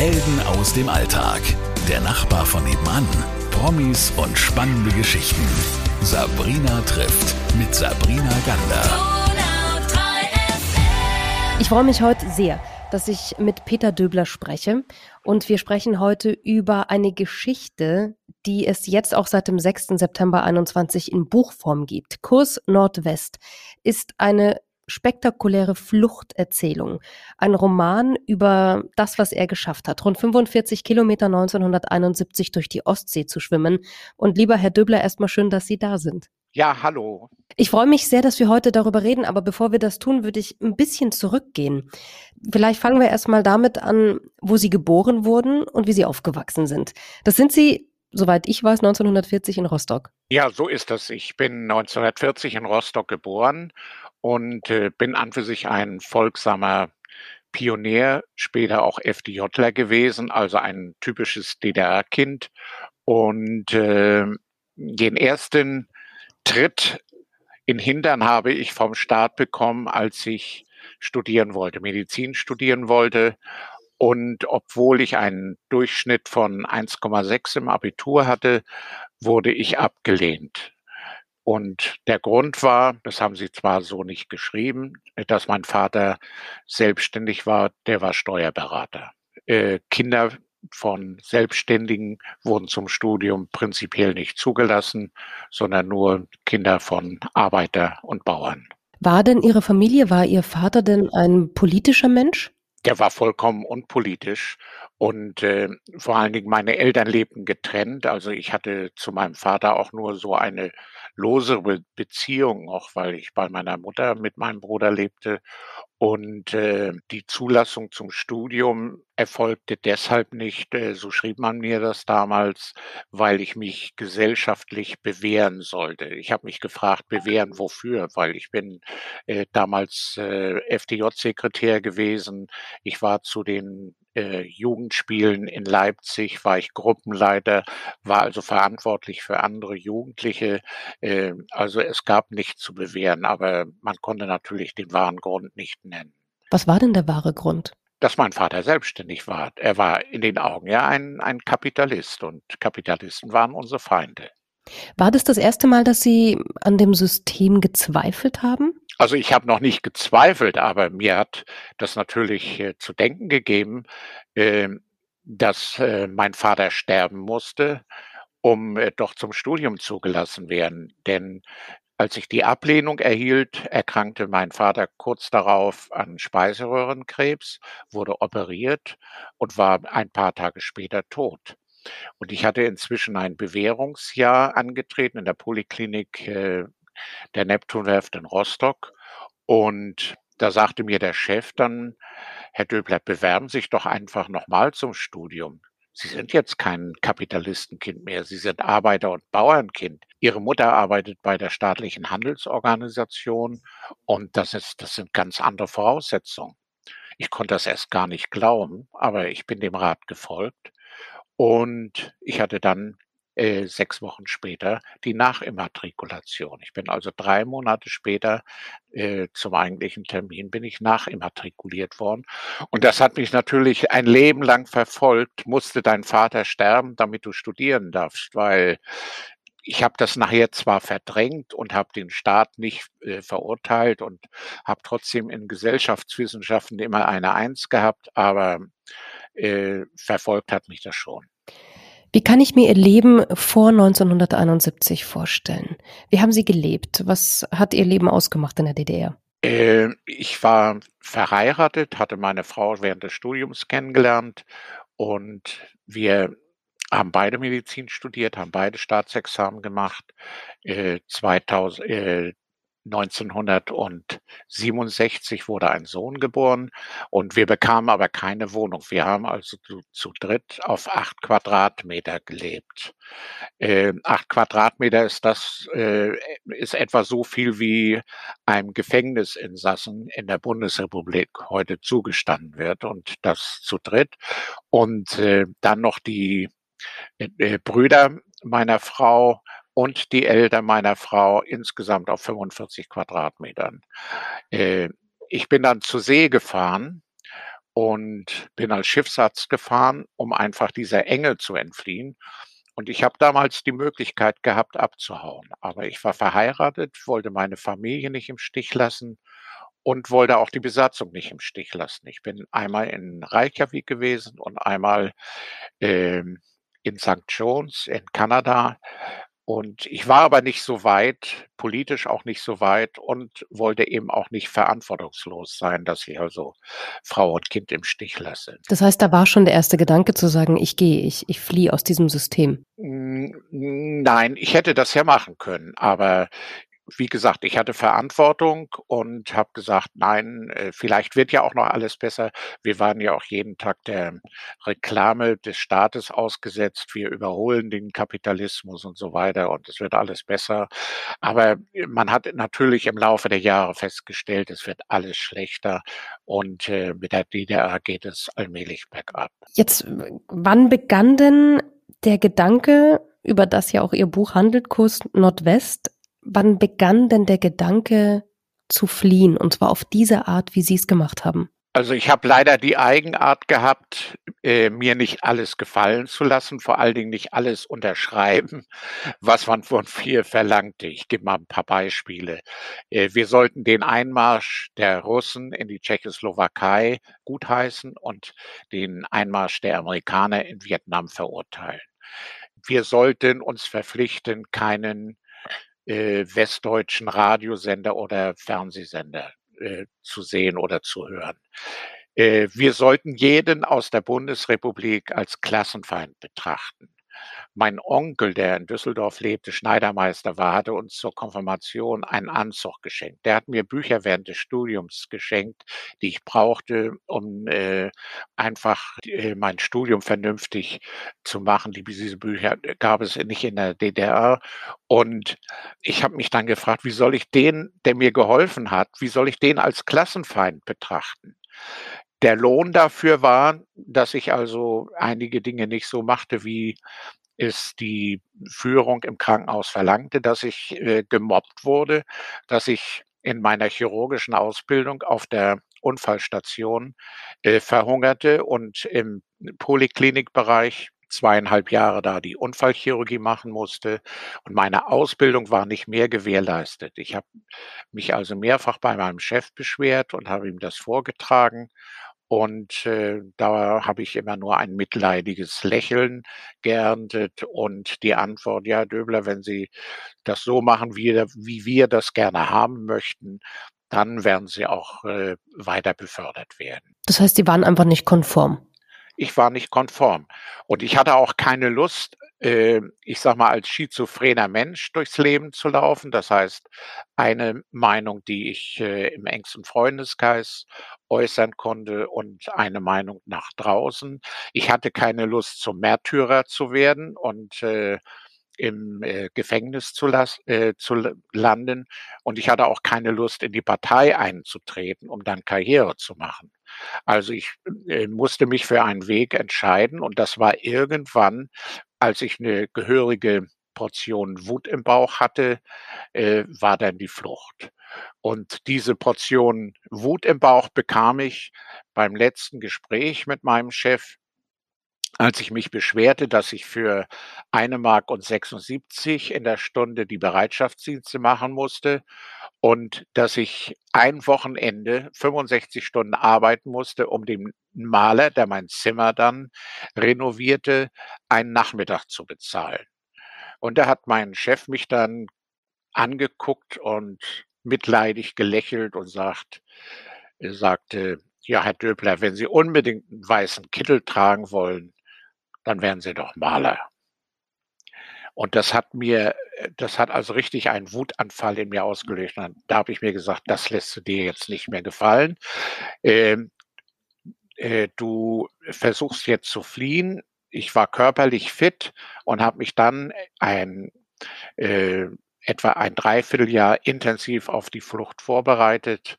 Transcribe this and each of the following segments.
Helden aus dem Alltag. Der Nachbar von nebenan. Promis und spannende Geschichten. Sabrina trifft mit Sabrina Gander. Ich freue mich heute sehr, dass ich mit Peter Döbler spreche. Und wir sprechen heute über eine Geschichte, die es jetzt auch seit dem 6. September 21 in Buchform gibt. Kurs Nordwest ist eine spektakuläre Fluchterzählung. Ein Roman über das, was er geschafft hat. Rund 45 Kilometer 1971 durch die Ostsee zu schwimmen. Und lieber Herr Döbler, erstmal schön, dass Sie da sind. Ja, hallo. Ich freue mich sehr, dass wir heute darüber reden, aber bevor wir das tun, würde ich ein bisschen zurückgehen. Vielleicht fangen wir erstmal damit an, wo Sie geboren wurden und wie Sie aufgewachsen sind. Das sind Sie soweit ich weiß, 1940 in Rostock. Ja, so ist das. Ich bin 1940 in Rostock geboren und äh, bin an für sich ein folgsamer Pionier, später auch FDJler gewesen, also ein typisches DDR-Kind. Und äh, den ersten Tritt in Hintern habe ich vom Staat bekommen, als ich studieren wollte, Medizin studieren wollte. Und obwohl ich einen Durchschnitt von 1,6 im Abitur hatte, wurde ich abgelehnt. Und der Grund war, das haben sie zwar so nicht geschrieben, dass mein Vater selbstständig war, der war Steuerberater. Äh, Kinder von Selbstständigen wurden zum Studium prinzipiell nicht zugelassen, sondern nur Kinder von Arbeiter und Bauern. War denn Ihre Familie, war Ihr Vater denn ein politischer Mensch? Der war vollkommen unpolitisch und äh, vor allen Dingen meine Eltern lebten getrennt. Also ich hatte zu meinem Vater auch nur so eine losere Beziehung, auch weil ich bei meiner Mutter mit meinem Bruder lebte. Und äh, die Zulassung zum Studium erfolgte deshalb nicht, äh, so schrieb man mir das damals, weil ich mich gesellschaftlich bewähren sollte. Ich habe mich gefragt, bewähren wofür? Weil ich bin äh, damals äh, FDJ-Sekretär gewesen. Ich war zu den Jugendspielen in Leipzig, war ich Gruppenleiter, war also verantwortlich für andere Jugendliche. Äh, also es gab nichts zu bewähren, aber man konnte natürlich den wahren Grund nicht nennen. Was war denn der wahre Grund? Dass mein Vater selbstständig war. Er war in den Augen ja ein, ein Kapitalist und Kapitalisten waren unsere Feinde. War das das erste Mal, dass Sie an dem System gezweifelt haben? Also ich habe noch nicht gezweifelt, aber mir hat das natürlich äh, zu denken gegeben, äh, dass äh, mein Vater sterben musste, um äh, doch zum Studium zugelassen werden. Denn als ich die Ablehnung erhielt, erkrankte mein Vater kurz darauf an Speiseröhrenkrebs, wurde operiert und war ein paar Tage später tot. Und ich hatte inzwischen ein Bewährungsjahr angetreten in der Poliklinik äh, der Neptunwerft in Rostock. Und da sagte mir der Chef dann, Herr Döbler, bewerben Sie sich doch einfach nochmal zum Studium. Sie sind jetzt kein Kapitalistenkind mehr, Sie sind Arbeiter- und Bauernkind. Ihre Mutter arbeitet bei der staatlichen Handelsorganisation und das, ist, das sind ganz andere Voraussetzungen. Ich konnte das erst gar nicht glauben, aber ich bin dem Rat gefolgt und ich hatte dann äh, sechs Wochen später die Nachimmatrikulation. Ich bin also drei Monate später äh, zum eigentlichen Termin bin ich nachimmatrikuliert worden. Und das hat mich natürlich ein Leben lang verfolgt. Musste dein Vater sterben, damit du studieren darfst, weil ich habe das nachher zwar verdrängt und habe den Staat nicht äh, verurteilt und habe trotzdem in Gesellschaftswissenschaften immer eine Eins gehabt, aber äh, verfolgt hat mich das schon. Wie kann ich mir Ihr Leben vor 1971 vorstellen? Wie haben Sie gelebt? Was hat Ihr Leben ausgemacht in der DDR? Äh, ich war verheiratet, hatte meine Frau während des Studiums kennengelernt und wir haben beide Medizin studiert, haben beide Staatsexamen gemacht. Äh, 2000, äh, 1967 wurde ein Sohn geboren und wir bekamen aber keine Wohnung. Wir haben also zu, zu dritt auf acht Quadratmeter gelebt. Äh, acht Quadratmeter ist das, äh, ist etwa so viel wie einem Gefängnisinsassen in der Bundesrepublik heute zugestanden wird und das zu dritt. Und äh, dann noch die äh, äh Brüder meiner Frau und die Eltern meiner Frau insgesamt auf 45 Quadratmetern. Äh, ich bin dann zur See gefahren und bin als Schiffsarzt gefahren, um einfach dieser Enge zu entfliehen. Und ich habe damals die Möglichkeit gehabt, abzuhauen. Aber ich war verheiratet, wollte meine Familie nicht im Stich lassen und wollte auch die Besatzung nicht im Stich lassen. Ich bin einmal in Reykjavik gewesen und einmal ähm, in St. Jones in Kanada und ich war aber nicht so weit, politisch auch nicht so weit und wollte eben auch nicht verantwortungslos sein, dass ich also Frau und Kind im Stich lasse. Das heißt, da war schon der erste Gedanke zu sagen, ich gehe, ich, ich fliehe aus diesem System. Nein, ich hätte das ja machen können, aber wie gesagt, ich hatte Verantwortung und habe gesagt, nein, äh, vielleicht wird ja auch noch alles besser. Wir waren ja auch jeden Tag der Reklame des Staates ausgesetzt. Wir überholen den Kapitalismus und so weiter und es wird alles besser. Aber man hat natürlich im Laufe der Jahre festgestellt, es wird alles schlechter und äh, mit der DDR geht es allmählich bergab. Jetzt, wann begann denn der Gedanke, über das ja auch Ihr Buch handelt, Kurs Nordwest, Wann begann denn der Gedanke zu fliehen und zwar auf diese Art, wie Sie es gemacht haben? Also ich habe leider die Eigenart gehabt, äh, mir nicht alles gefallen zu lassen, vor allen Dingen nicht alles unterschreiben, was man von mir verlangte. Ich gebe mal ein paar Beispiele. Äh, wir sollten den Einmarsch der Russen in die Tschechoslowakei gutheißen und den Einmarsch der Amerikaner in Vietnam verurteilen. Wir sollten uns verpflichten, keinen äh, westdeutschen Radiosender oder Fernsehsender äh, zu sehen oder zu hören. Äh, wir sollten jeden aus der Bundesrepublik als Klassenfeind betrachten. Mein Onkel, der in Düsseldorf lebte, Schneidermeister war, hatte uns zur Konfirmation einen Anzug geschenkt. Der hat mir Bücher während des Studiums geschenkt, die ich brauchte, um äh, einfach äh, mein Studium vernünftig zu machen. Die, diese Bücher gab es nicht in der DDR. Und ich habe mich dann gefragt, wie soll ich den, der mir geholfen hat, wie soll ich den als Klassenfeind betrachten? Der Lohn dafür war, dass ich also einige Dinge nicht so machte, wie es die Führung im Krankenhaus verlangte, dass ich äh, gemobbt wurde, dass ich in meiner chirurgischen Ausbildung auf der Unfallstation äh, verhungerte und im Poliklinikbereich zweieinhalb Jahre da die Unfallchirurgie machen musste und meine Ausbildung war nicht mehr gewährleistet. Ich habe mich also mehrfach bei meinem Chef beschwert und habe ihm das vorgetragen und äh, da habe ich immer nur ein mitleidiges Lächeln geerntet und die Antwort, ja, Döbler, wenn Sie das so machen, wie, wie wir das gerne haben möchten, dann werden Sie auch äh, weiter befördert werden. Das heißt, Sie waren einfach nicht konform. Ich war nicht konform. Und ich hatte auch keine Lust, äh, ich sag mal, als schizophrener Mensch durchs Leben zu laufen. Das heißt, eine Meinung, die ich äh, im engsten Freundeskreis äußern konnte und eine Meinung nach draußen. Ich hatte keine Lust, zum Märtyrer zu werden und äh, im äh, Gefängnis zu, äh, zu landen. Und ich hatte auch keine Lust, in die Partei einzutreten, um dann Karriere zu machen. Also ich äh, musste mich für einen Weg entscheiden und das war irgendwann, als ich eine gehörige Portion Wut im Bauch hatte, äh, war dann die Flucht. Und diese Portion Wut im Bauch bekam ich beim letzten Gespräch mit meinem Chef, als ich mich beschwerte, dass ich für eine Mark und 76 in der Stunde die Bereitschaftsdienste machen musste und dass ich ein Wochenende 65 Stunden arbeiten musste, um dem Maler, der mein Zimmer dann renovierte, einen Nachmittag zu bezahlen. Und da hat mein Chef mich dann angeguckt und mitleidig gelächelt und sagt, sagte, ja, Herr Döbler, wenn Sie unbedingt einen weißen Kittel tragen wollen, dann werden Sie doch Maler. Und das hat mir, das hat also richtig einen Wutanfall in mir ausgelöst. Und da habe ich mir gesagt, das lässt du dir jetzt nicht mehr gefallen. Ähm, äh, du versuchst jetzt zu fliehen. Ich war körperlich fit und habe mich dann ein äh, etwa ein Dreivierteljahr intensiv auf die Flucht vorbereitet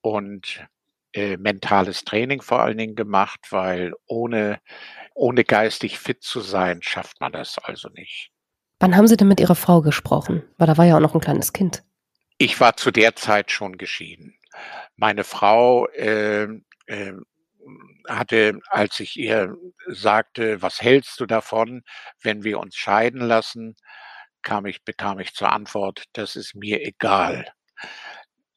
und äh, mentales Training vor allen Dingen gemacht, weil ohne, ohne geistig fit zu sein, schafft man das also nicht. Wann haben Sie denn mit Ihrer Frau gesprochen? Weil da war ja auch noch ein kleines Kind. Ich war zu der Zeit schon geschieden. Meine Frau äh, äh, hatte, als ich ihr sagte: „Was hältst du davon, wenn wir uns scheiden lassen?“ kam ich bekam ich zur Antwort: „Das ist mir egal.“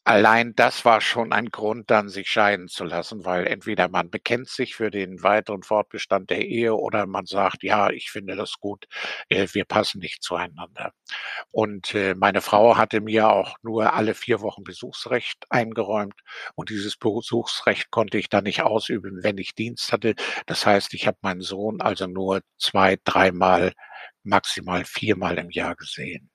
Allein das war schon ein Grund dann, sich scheiden zu lassen, weil entweder man bekennt sich für den weiteren Fortbestand der Ehe oder man sagt: „Ja, ich finde das gut, äh, wir passen nicht zueinander.“ Und, äh, meine Frau hatte mir auch nur alle 4 Wochen Besuchsrecht eingeräumt und dieses Besuchsrecht konnte ich dann nicht ausüben, wenn ich Dienst hatte. Das heißt, ich habe meinen Sohn also nur zwei, dreimal, maximal viermal im Jahr gesehen.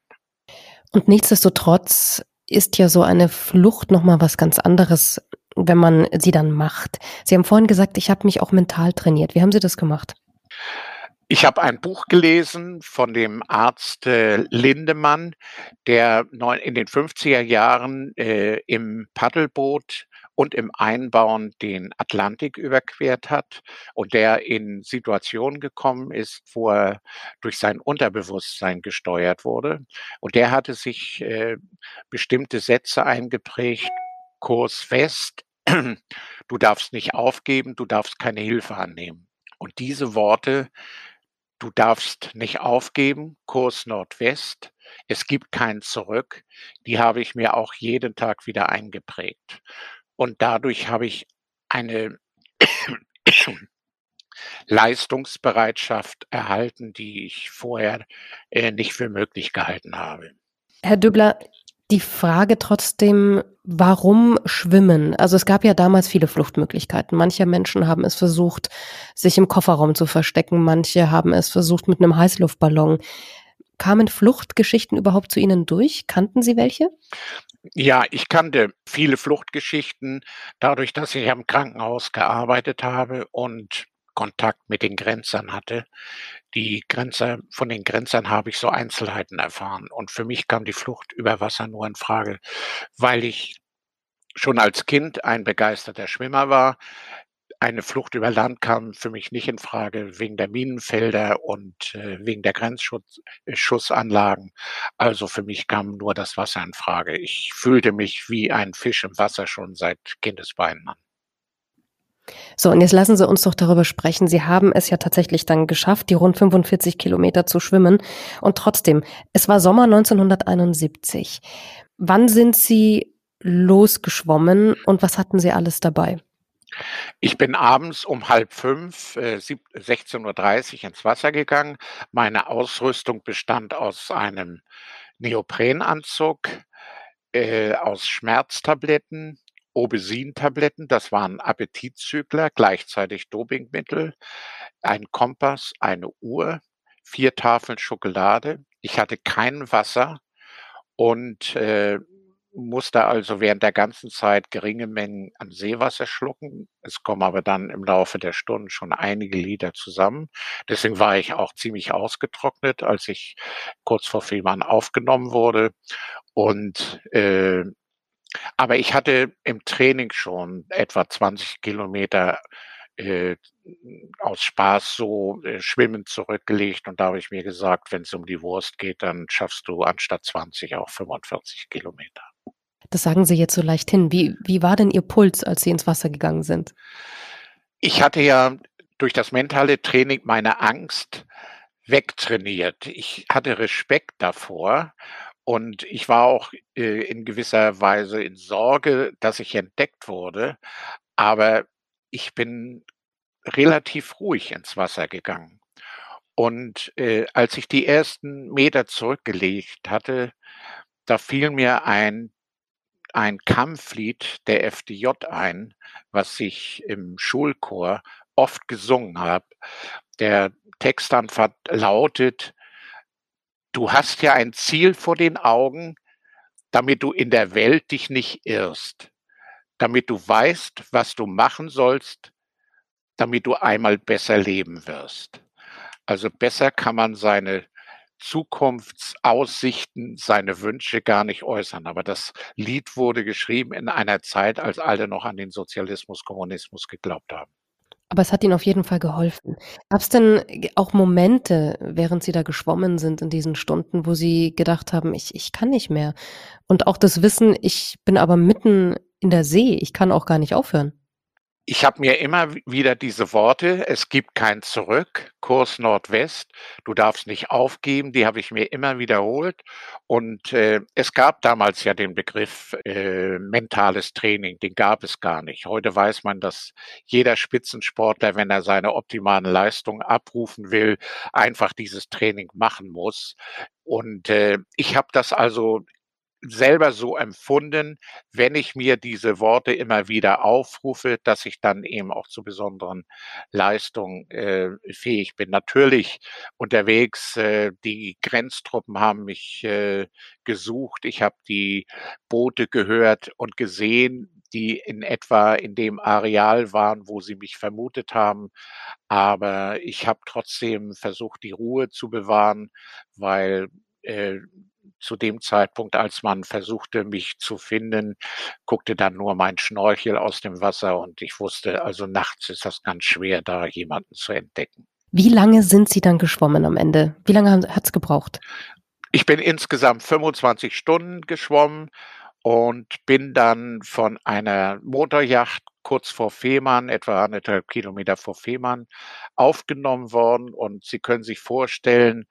Und nichtsdestotrotz ist ja so eine Flucht noch mal was ganz anderes, wenn man sie dann macht. Sie haben vorhin gesagt: „Ich habe mich auch mental trainiert.“ Wie haben Sie das gemacht? Ich habe ein Buch gelesen von dem Arzt, äh, Lindemann, der in den 50er Jahren, äh, im Paddelboot und im Einbauen den Atlantik überquert hat und der in Situationen gekommen ist, wo er durch sein Unterbewusstsein gesteuert wurde. Und der hatte sich, äh, bestimmte Sätze eingeprägt: „Kurs West, du darfst nicht aufgeben, du darfst keine Hilfe annehmen.“ Und diese Worte Du darfst nicht aufgeben, Kurs Nordwest. Es gibt kein Zurück. Die habe ich mir auch jeden Tag wieder eingeprägt. Und dadurch habe ich eine Leistungsbereitschaft erhalten, die ich vorher, äh, nicht für möglich gehalten habe. Herr Döbler, die Frage trotzdem, warum Schwimmen? Also, es gab ja damals viele Fluchtmöglichkeiten. Manche Menschen haben es versucht, sich im Kofferraum zu verstecken, manche haben es versucht mit 'nem Heißluftballon. Kamen Fluchtgeschichten überhaupt zu Ihnen durch? Kannten Sie welche? Ja, ich kannte viele Fluchtgeschichten dadurch, dass ich am Krankenhaus gearbeitet habe und Kontakt mit den Grenzern hatte. Die Grenzer von den Grenzern habe ich so Einzelheiten erfahren und für mich kam die Flucht über Wasser nur in Frage, weil ich schon als Kind ein begeisterter Schwimmer war. Eine Flucht über Land kam für mich nicht in Frage wegen der Minenfelder und, äh, wegen der Grenzschutz äh. Also, für mich kam nur das Wasser in Frage. Ich fühlte mich wie ein Fisch im Wasser schon seit Kindesbeinen an. So, und jetzt lassen Sie uns doch darüber sprechen. Sie haben es ja tatsächlich dann geschafft, die rund 45 Kilometer zu schwimmen. Und trotzdem, es war Sommer 1971. Wann sind Sie losgeschwommen und was hatten Sie alles dabei? Ich bin abends um 4:30, äh, sieb 16:30 ins Wasser gegangen. Meine Ausrüstung bestand aus einem Neoprenanzug, äh, aus Schmerztabletten, Obesin-Tabletten, das waren Appetitzügler, gleichzeitig Dopingmittel, ein Kompass, eine Uhr, 4 Tafeln Schokolade. Ich hatte kein Wasser und, äh, musste also während der ganzen Zeit geringe Mengen an Seewasser schlucken. Es kommen aber dann im Laufe der Stunden schon einige Liter zusammen. Deswegen war ich auch ziemlich ausgetrocknet, als ich kurz vor Fehmarn aufgenommen wurde. Und, äh aber ich hatte im Training schon etwa 20 Kilometer äh, aus Spaß so, äh, schwimmend zurückgelegt und da habe ich mir gesagt: „Wenn's um die Wurst geht, dann schaffst du anstatt 20 auch 45 Kilometer.“ Das sagen Sie jetzt so leicht hin. Wie wie war denn Ihr Puls, als Sie ins Wasser gegangen sind? Ich hatte ja durch das mentale Training meine Angst wegtrainiert. Ich hatte Respekt davor und ich war auch, äh, in gewisser Weise in Sorge, dass ich entdeckt wurde, aber ich bin relativ ruhig ins Wasser gegangen. Und, äh, als ich die ersten Meter zurückgelegt hatte, da fiel mir ein ein Kampflied der FDJ ein, was ich im Schulchor oft gesungen habe. Der Textanfang lautet Du hast ja ein Ziel vor den Augen, damit du in der Welt dich nicht irrst, damit du weißt, was du machen sollst, damit du einmal besser leben wirst. Also besser kann man seine Zukunftsaussichten, seine Wünsche gar nicht äußern. Aber das Lied wurde geschrieben in einer Zeit, als alle noch an den Sozialismus, Kommunismus geglaubt haben. Aber es hat Ihnen auf jeden Fall geholfen. Gab's denn g auch Momente, während Sie da geschwommen sind in diesen Stunden, wo Sie gedacht haben: „Ich ich kann nicht mehr“? Und auch das Wissen: „Ich bin aber mitten in der See, ich kann auch gar nicht aufhören“? Ich habe mir immer wieder diese Worte: „Es gibt kein Zurück, Kurs Nordwest, du darfst nicht aufgeben“, die habe ich mir immer wiederholt. Und, äh, es gab damals ja den Begriff, äh, mentales Training, den gab es gar nicht. Heute weiß man, dass jeder Spitzensportler, wenn er seine optimalen Leistungen abrufen will, einfach dieses Training machen muss. Und, äh, ich habe das also selber so empfunden, wenn ich mir diese Worte immer wieder aufrufe, dass ich dann eben auch zu besonderen Leistungen, äh, fähig bin. Natürlich unterwegs, äh, die Grenztruppen haben mich, äh, gesucht. Ich habe die Boote gehört und gesehen, die in etwa in dem Areal waren, wo sie mich vermutet haben. Aber ich habe trotzdem versucht, die Ruhe zu bewahren, weil, äh, zu dem Zeitpunkt, als man versuchte, mich zu finden, guckte dann nur mein Schnorchel aus dem Wasser und ich wusste, also nachts ist das ganz schwer, da jemanden zu entdecken. Wie lange sind Sie dann geschwommen am Ende? Wie lange hat es gebraucht? Ich bin insgesamt 25 Stunden geschwommen und bin dann von einer Motoryacht kurz vor Fehmarn, etwa 1,5 Kilometer vor Fehmarn, aufgenommen worden. Und Sie können sich vorstellen,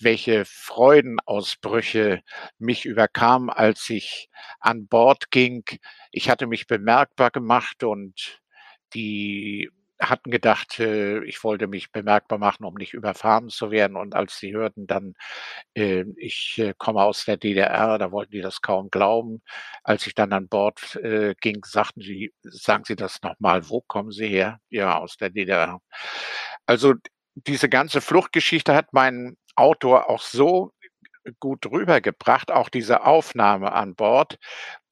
welche Freudenausbrüche mich überkamen, als ich an Bord ging. Ich hatte mich bemerkbar gemacht und die hatten gedacht, äh, ich wollte mich bemerkbar machen, um nicht überfahren zu werden. Und als sie hörten dann, äh, ich äh, komme aus der DDR, da wollten die das kaum glauben. Als ich dann an Bord ging, sagten sie, sagen Sie das nochmal, wo kommen Sie her? Ja, aus der DDR. Also diese ganze Fluchtgeschichte hat mein Autor auch so gut rübergebracht, auch diese Aufnahme an Bord,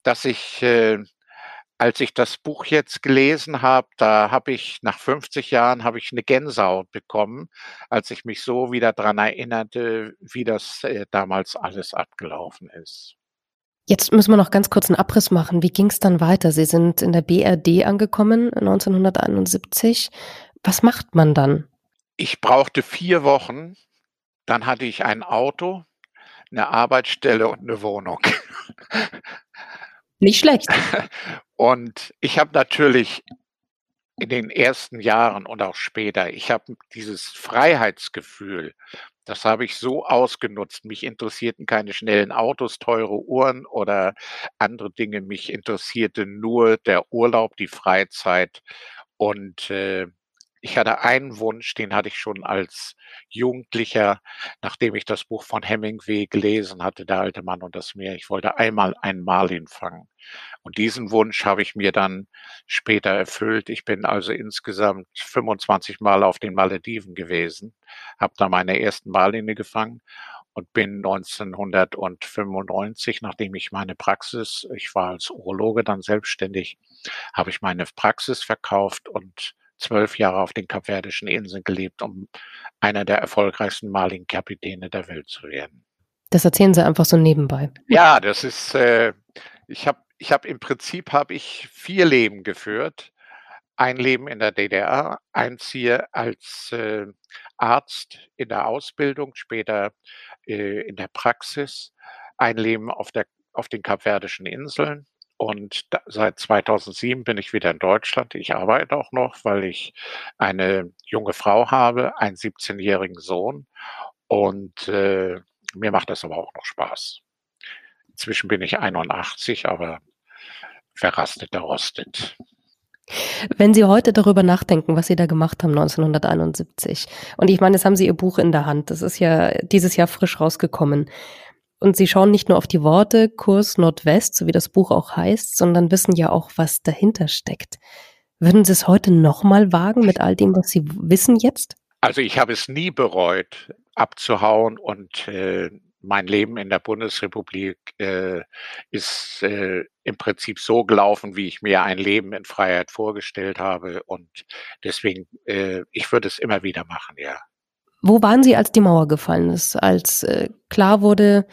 dass ich als ich das Buch jetzt gelesen habe, da habe ich nach 50 Jahren habe ich eine Gänsehaut bekommen, als ich mich so wieder dran erinnerte, wie das, äh, damals alles abgelaufen ist. Jetzt müssen wir noch ganz kurz einen Abriss machen. Wie ging es dann weiter? Sie sind in der BRD angekommen 1971. Was macht man dann? Ich brauchte vier Wochen, dann hatte ich ein Auto, eine Arbeitsstelle und eine Wohnung. Nicht schlecht. Und ich habe natürlich in den ersten Jahren und auch später, ich habe dieses Freiheitsgefühl, das habe ich so ausgenutzt. Mich interessierten keine schnellen Autos, teure Uhren oder andere Dinge. Mich interessierte nur der Urlaub, die Freizeit und, äh, ich hatte einen Wunsch, den hatte ich schon als Jugendlicher, nachdem ich das Buch von Hemingway gelesen hatte, „Der alte Mann und das Meer“. Ich wollte einmal einen Marlin fangen. Und diesen Wunsch habe ich mir dann später erfüllt. Ich bin also insgesamt 25 Mal auf den Malediven gewesen, habe da meine ersten Marline gefangen und bin 1995, nachdem ich meine Praxis ich war als Urologe dann selbstständig, habe ich meine Praxis verkauft und zwölf Jahre auf den Kapverdischen Inseln gelebt, um einer der erfolgreichsten Marlin-Kapitäne der Welt zu werden. Das erzählen Sie einfach so nebenbei. Ja, das ist, äh, ich habe ich habe im Prinzip habe ich vier Leben geführt. Ein Leben in der DDR, eins hier als äh, Arzt in der Ausbildung, später äh, in der Praxis, ein Leben auf, der, auf den Kapverdischen Inseln und da, seit 2007 bin ich wieder in Deutschland. Ich arbeite auch noch, weil ich eine junge Frau habe, einen 17-jährigen Sohn. Und äh, mir macht das aber auch noch Spaß. Inzwischen bin ich 81, aber verrastet, der rostet. Wenn Sie heute darüber nachdenken, was Sie da gemacht haben 1971, und ich meine, jetzt haben Sie Ihr Buch in der Hand, das ist ja dieses Jahr frisch rausgekommen. Und sie schauen nicht nur auf die Worte Kurs Nordwest, so wie das Buch auch heißt, sondern wissen ja auch, was dahinter steckt. Würden Sie es heute nochmal wagen mit all dem, was Sie wissen jetzt? Also ich habe es nie bereut, abzuhauen und äh, mein Leben in der Bundesrepublik äh, ist äh, im Prinzip so gelaufen, wie ich mir ein Leben in Freiheit vorgestellt habe. Und deswegen, äh, ich würde es immer wieder machen, ja. Wo waren Sie, als die Mauer gefallen ist, als äh, klar wurde,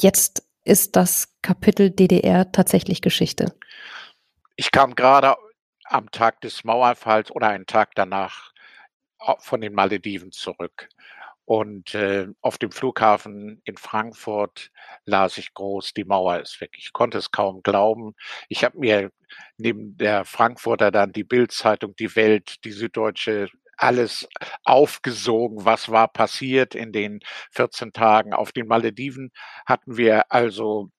jetzt ist das Kapitel DDR tatsächlich Geschichte? Ich kam gerade am Tag des Mauerfalls oder einen Tag danach von den Malediven zurück. Und äh, auf dem Flughafen in Frankfurt las ich groß, die Mauer ist weg. Ich konnte es kaum glauben. Ich habe mir neben der Frankfurter dann die Bildzeitung, die Welt, die Süddeutsche alles aufgesogen, was war passiert in den 14 Tagen. Auf den Malediven hatten wir also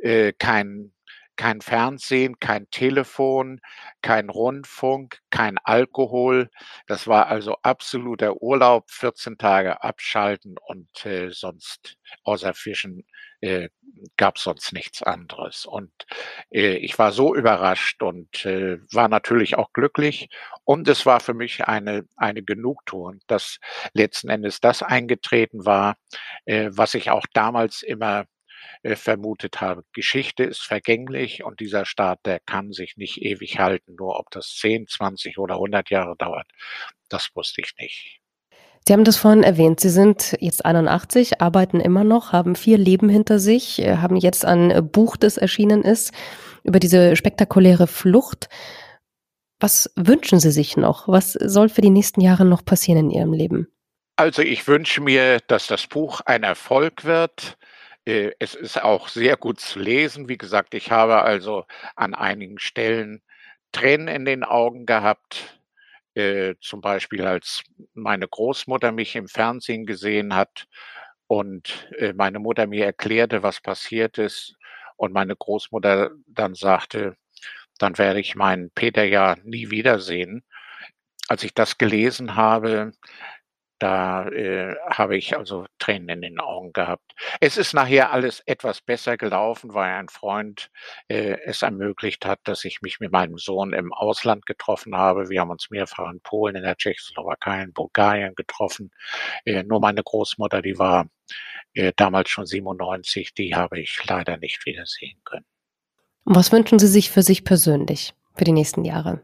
äh, kein kein Fernsehen, kein Telefon, kein Rundfunk, kein Alkohol. Das war also absoluter Urlaub, 14 Tage abschalten und äh, sonst außer Fischen äh, gab sonst nichts anderes. Und äh, ich war so überrascht und äh, war natürlich auch glücklich. Und es war für mich eine, eine Genugtuung, dass letzten Endes das eingetreten war, äh, was ich auch damals immer vermutet habe. Geschichte ist vergänglich und dieser Staat, der kann sich nicht ewig halten. Nur ob das 10, 20 oder 100 Jahre dauert, das wusste ich nicht. Sie haben das vorhin erwähnt. Sie sind jetzt 81, arbeiten immer noch, haben vier Leben hinter sich, äh, haben jetzt ein Buch, das erschienen ist, über diese spektakuläre Flucht. Was wünschen Sie sich noch? Was soll für die nächsten Jahre noch passieren in Ihrem Leben? Also ich wünsche mir, dass das Buch ein Erfolg wird, äh, es ist auch sehr gut zu lesen. Wie gesagt, ich habe also an einigen Stellen Tränen in den Augen gehabt. Äh, zum Beispiel, als meine Großmutter mich im Fernsehen gesehen hat und äh, meine Mutter mir erklärte, was passiert ist und meine Großmutter dann sagte, dann werde ich meinen Peter ja nie wiedersehen. Als ich das gelesen habe, da äh, habe ich also Tränen in den Augen gehabt. Es ist nachher alles etwas besser gelaufen, weil ein Freund äh, es ermöglicht hat, dass ich mich mit meinem Sohn im Ausland getroffen habe. Wir haben uns mehrfach in Polen, in der Tschechoslowakei, in Bulgarien getroffen. Äh, nur meine Großmutter, die war äh, damals schon 97, die habe ich leider nicht wiedersehen können. Was wünschen Sie sich für sich persönlich für die nächsten Jahre?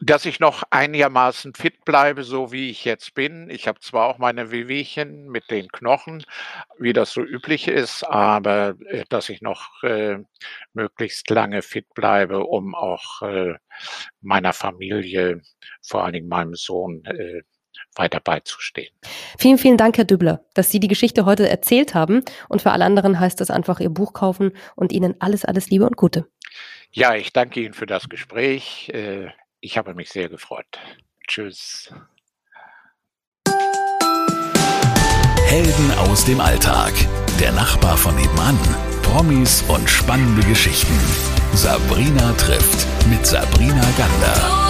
Dass ich noch einigermaßen fit bleibe, so wie ich jetzt bin. Ich habe zwar auch meine Wehwehchen mit den Knochen, wie das so üblich ist, aber äh, dass ich noch äh, möglichst lange fit bleibe, um auch äh, meiner Familie, vor allen Dingen meinem Sohn, äh, weiter beizustehen. Vielen, vielen Dank, Herr Dübler, dass Sie die Geschichte heute erzählt haben. Und für alle anderen heißt es einfach Ihr Buch kaufen und Ihnen alles, alles Liebe und Gute. Ja, ich danke Ihnen für das Gespräch. Ich habe mich sehr gefreut. Tschüss. Helden aus dem Alltag. Der Nachbar von nebenan. Promis und spannende Geschichten. Sabrina trifft mit Sabrina Gander.